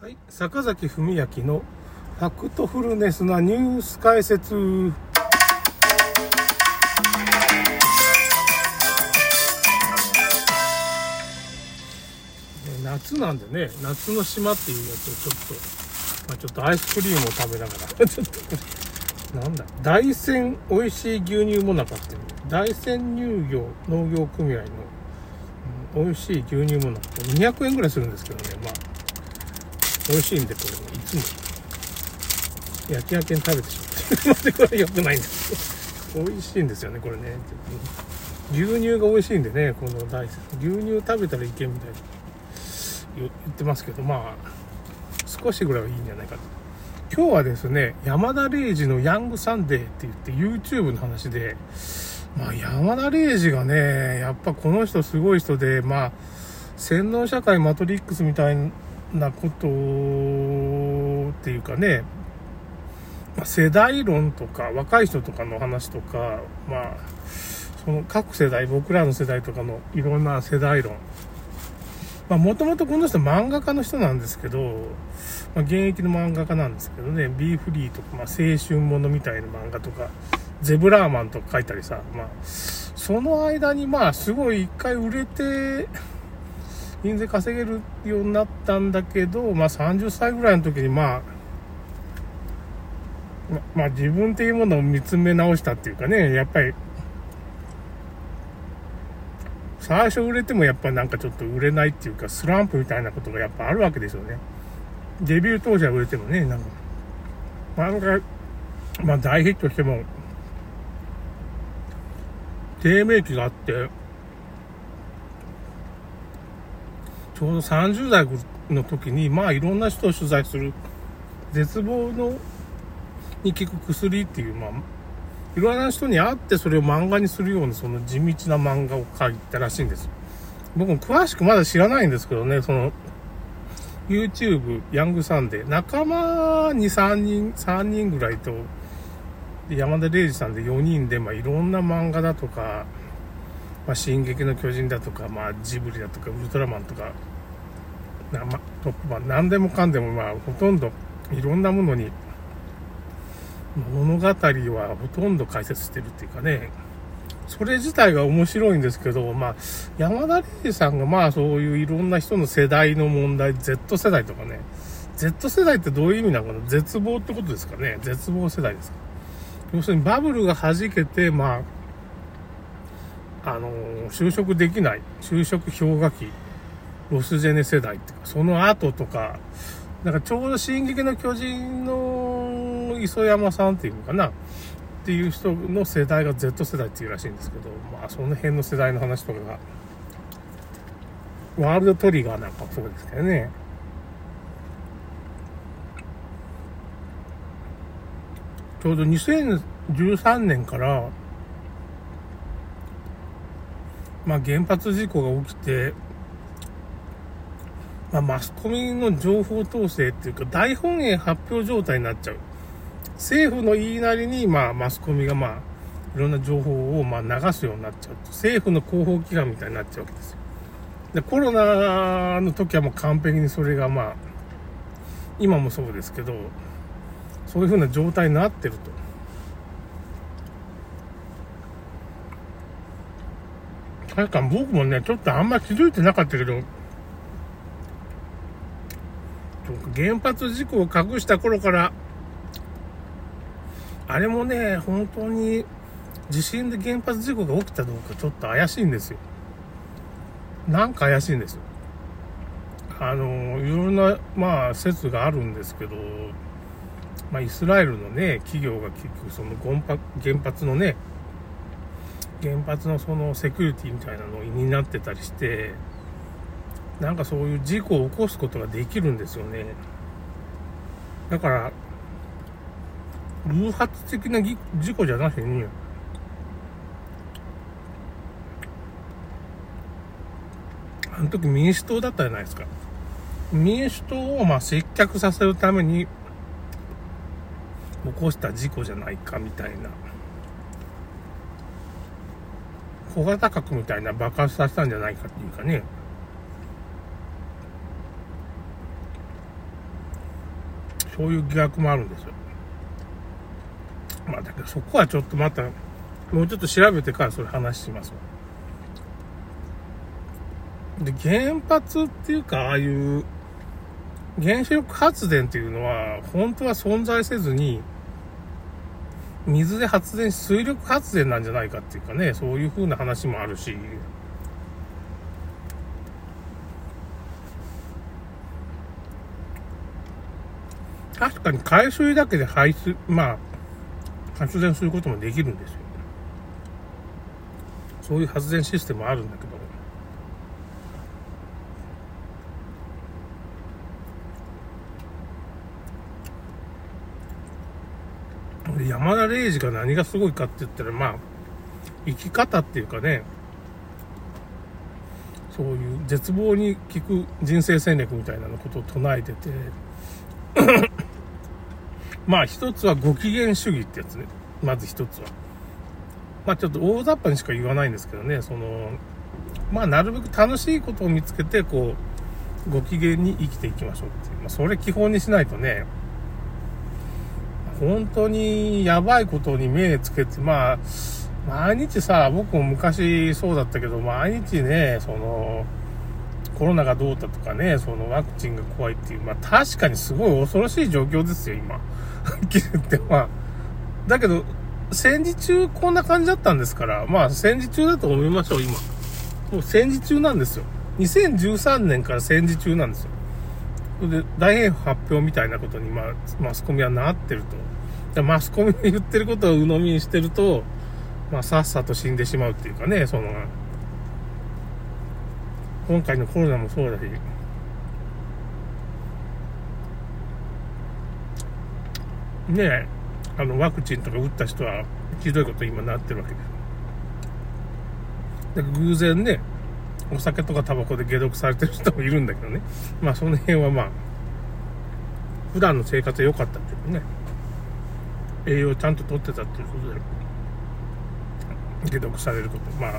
はい、坂崎文明のファクトフルネスなニュース解説。夏なんでね、夏の島っていうやつをちょっと、まあ、ちょっとアイスクリームを食べながら、ちょっと、なんだ、大山美味しい牛乳もなかっていう、大山乳業農業組合の、うん美味しい牛乳もなか200円ぐらいするんですけどね、まあ、美味しいんで、これ、いつも、焼き焼けに食べてしまって。これ良くないんですよ。美味しいんですよね、これね。牛乳が美味しいんでね、この大。牛乳食べたらいけみたいな言言ってますけど、まあ、少しぐらいはいいんじゃないかと。今日はですね、山田礼二のヤングサンデーって言って YouTube の話で、まあ山田礼二がね、やっぱこの人すごい人で、まあ、洗脳社会マトリックスみたいななことっていうかね、ま世代論とか若い人とかの話とか、まあ、その各世代、僕らの世代とかのいろんな世代論。まあもともとこの人漫画家の人なんですけど、まあ、現役の漫画家なんですけどね、ビーフリーとか、まあ、青春ものみたいな漫画とか、ゼブラーマンとか書いたりさ、まあ、その間にまあ、すごい一回売れて、印税稼げるようになったんだけど、まあ30歳ぐらいの時にまあ、ままあ自分っていうものを見つめ直したっていうかね、やっぱり、最初売れてもやっぱなんかちょっと売れないっていうか、スランプみたいなことがやっぱあるわけですよね。デビュー当時は売れてもね、なんか、漫画、まあ大ヒットしても、低迷期があって、ちょうど30代の時に、まあいろんな人を取材する、絶望の、に効く薬っていう、まあ、いろんな人に会ってそれを漫画にするような、その地道な漫画を描いたらしいんです。僕も詳しくまだ知らないんですけどね、その、YouTube、ヤングサンデー、仲間に3人、3人ぐらいと、山田礼二さんで4人で、まあ、いろんな漫画だとか、まあ、進撃の巨人だとか、まあ、ジブリだとか、ウルトラマンとか、なま、トップマン、何でもかんでも、まあ、ほとんど、いろんなものに、物語はほとんど解説してるっていうかね、それ自体が面白いんですけど、まあ、山田礼二さんがまあそういういろんな人の世代の問題、Z 世代とかね、Z 世代ってどういう意味なのかな。絶望ってことですかね。絶望世代ですか。要するにバブルが弾けて、まあ、あの就職できない、就職氷河期、ロスジェネ世代っていうか、その後とか、なんかちょうど進撃の巨人の磯山さんっていうのかなっていう人の世代が Z 世代っていうらしいんですけど、まあその辺の世代の話とかが、ワールドトリガーなんかそうですけどね。ちょうど2013年から、まあ原発事故が起きて、まあ、マスコミの情報統制っていうか、大本営発表状態になっちゃう。政府の言いなりに、まあ、マスコミが、まあ、いろんな情報を、まあ、流すようになっちゃうと。政府の広報機関みたいになっちゃうわけですよ。で、コロナの時はもう完璧にそれが、まあ、今もそうですけど、そういうふうな状態になってると。確か僕もね、ちょっとあんま気づいてなかったけど、原発事故を隠した頃から、あれもね、本当に地震で原発事故が起きたどうかちょっと怪しいんですよ。なんか怪しいんですよ。あの、いろんな、まあ、説があるんですけど、まあ、イスラエルのね、企業が結局その原発のね、原発のそのセキュリティみたいなのになってたりして、なんかそういう事故を起こすことができるんですよね。だから、偶発的な事故じゃなしに、あの時民主党だったじゃないですか。民主党をまあ接客させるために起こした事故じゃないかみたいな。小型核みたいな爆発させたんじゃないかっていうかね。そういう疑惑もあるんですよ。まあだけどそこはちょっとまた、もうちょっと調べてからそれ話しますで、原発っていうか、ああいう原子力発電っていうのは、本当は存在せずに、水で発電し、水力発電なんじゃないかっていうかね、そういう風な話もあるし、確かに海水だけで排出、まあ、発電することもできるんですよ。そういう発電システムあるんだけど。山田礼二が何がすごいかって言ったら、まあ、生き方っていうかね、そういう絶望に効く人生戦略みたいなことを唱えてて、まあ一つはご機嫌主義ってやつね。まず一つは。まあちょっと大雑把にしか言わないんですけどね、その、まあなるべく楽しいことを見つけて、こう、ご機嫌に生きていきましょうっていう。まあそれ基本にしないとね、本当にやばいことに目つけて、まあ、毎日さ、僕も昔そうだったけど、毎日ね、その、コロナがどうだとかね、そのワクチンが怖いっていう、まあ確かにすごい恐ろしい状況ですよ、今。はっきり言って、まあ。だけど、戦時中こんな感じだったんですから、まあ戦時中だと思いましょう、今。もう戦時中なんですよ。2013年から戦時中なんですよ。それで、大変発表みたいなことに、まあ、マスコミはなってると。でマスコミの言ってることを鵜呑みにしてると、まあ、さっさと死んでしまうっていうかね、その、今回のコロナもそうだし、ね、あの、ワクチンとか打った人は、ひどいこと今なってるわけです。で、偶然ね、お酒とかタバコで解毒されてる人もいるんだけどね。まあ、その辺はまあ、普段の生活は良かったっていうね、栄養をちゃんと取ってたっていうことで、解毒されること。まあ、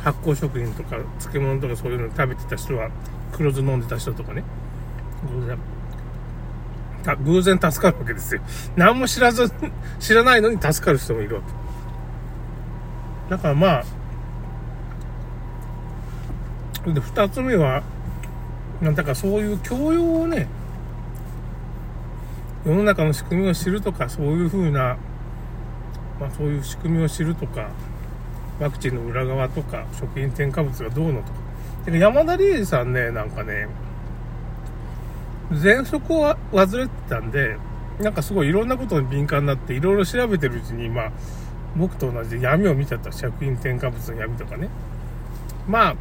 発酵食品とか漬物とかそういうの食べてた人は、黒酢飲んでた人とかね、偶然、偶然助かるわけですよ。何も知らず、知らないのに助かる人もいるわけ。だからまあ、で、二つ目は、なんだかそういう教養をね、世の中の仕組みを知るとか、そういうふうな、まあそういう仕組みを知るとか、ワクチンの裏側とか、食品添加物がどうのとか。か山田理恵さんね、なんかね、喘息を患ってたんで、なんかすごいいろんなことに敏感になって、いろいろ調べてるうちに、まあ、僕と同じで闇を見ちゃった食品添加物の闇とかね。まあ、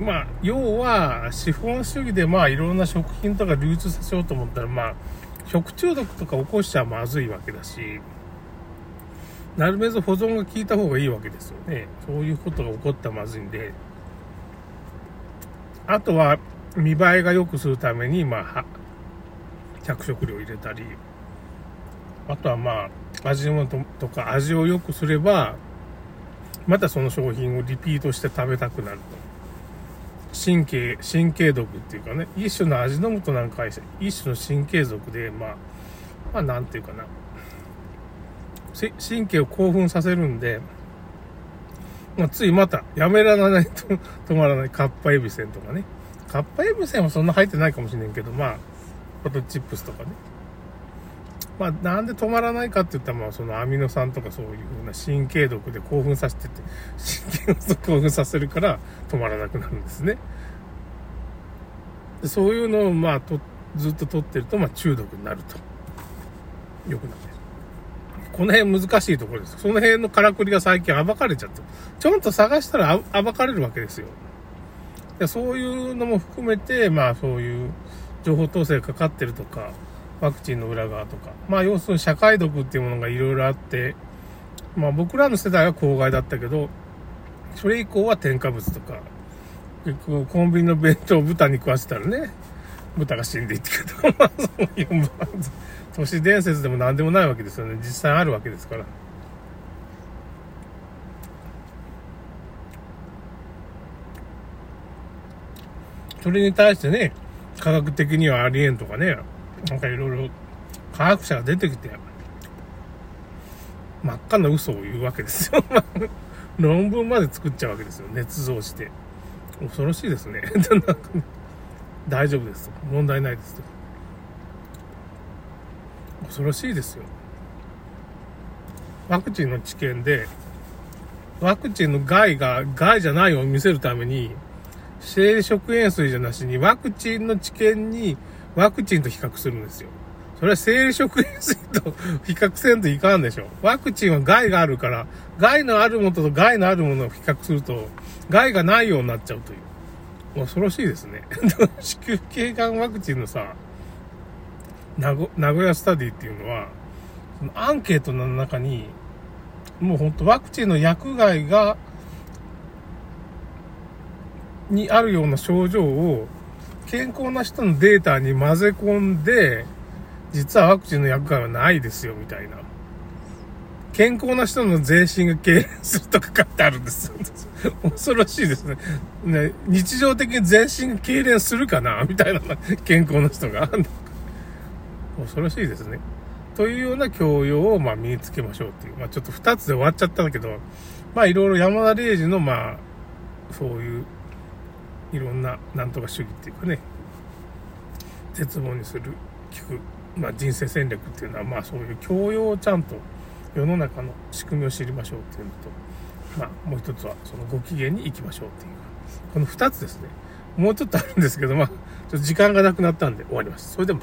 まあ、要は、資本主義でまあ、いろんな食品とか流通させようと思ったら、まあ、食中毒とか起こしちゃまずいわけだし、なるべく保存が効いた方がいいわけですよね。そういうことが起こったらまずいんで。あとは、見栄えが良くするために、まあ、着色料入れたり、あとはまあ、味の素とか味を良くすれば、またその商品をリピートして食べたくなると。神経、神経毒っていうかね、一種の味の素なんか一種の神経族で、まあ、まあなんていうかな、神経を興奮させるんで、まあ、ついまたやめられないと止まらないカッパエビセンとかね。カッパエビセンはそんな入ってないかもしれんけど、まあ、ポテトチップスとかね。まあ、なんで止まらないかって言ったら、まあ、そのアミノ酸とかそういう風な神経毒で興奮させてて、神経を興奮させるから止まらなくなるんですね。でそういうのを、まあ、とずっと取ってると、まあ、中毒になると。よくなる。この辺難しいところです。その辺のからくりが最近暴かれちゃって。ちょんと探したら暴かれるわけですよ。そういうのも含めて、まあそういう情報統制がかかってるとか、ワクチンの裏側とか、まあ要するに社会毒っていうものがいろいろあって、まあ僕らの世代は公害だったけど、それ以降は添加物とか、結構コンビニの弁当を豚に食わせたらね、豚が死んでいってけど、まあそういう、都市伝説でも何でもないわけですよね。実際あるわけですから。それに対してね、科学的にはありえんとかね、なんかいろいろ科学者が出てきて、真っ赤な嘘を言うわけですよ。論文まで作っちゃうわけですよ。捏造して。恐ろしいですね。なんかね大丈夫です。問題ないですと。恐ろしいですよ。ワクチンの治験で、ワクチンの害が害じゃないを見せるために、生食塩水じゃなしにワクチンの治験にワクチンと比較するんですよ。それは生食塩水と 比較せんといかんでしょう。ワクチンは害があるから、害のあるものと害のあるものを比較すると、害がないようになっちゃうという。恐ろしいですね。子宮頸がんワクチンのさ、名古屋スタディっていうのは、そのアンケートの中に、もうほんとワクチンの薬害が、にあるような症状を健康な人のデータに混ぜ込んで、実はワクチンの薬害はないですよ、みたいな。健康な人の全身が痙攣するとか書いてあるんです。恐ろしいですね。ね日常的に全身が痙攣するかなみたいな、健康な人が。恐ろしいですね。というような教養をまあ身につけましょうっていう。まあちょっと二つで終わっちゃったんだけど、まあいろいろ山田礼二のまあ、そういう、いろんななんとか主義っていうかね、絶望にする、聞く、まあ人生戦略っていうのはまあそういう教養をちゃんと世の中の仕組みを知りましょうっていうのと、まあもう一つはそのご機嫌に行きましょうっていう。この2つですね。もうちょっとあるんですけど、まあ、ちょっと時間がなくなったんで終わります。それでも。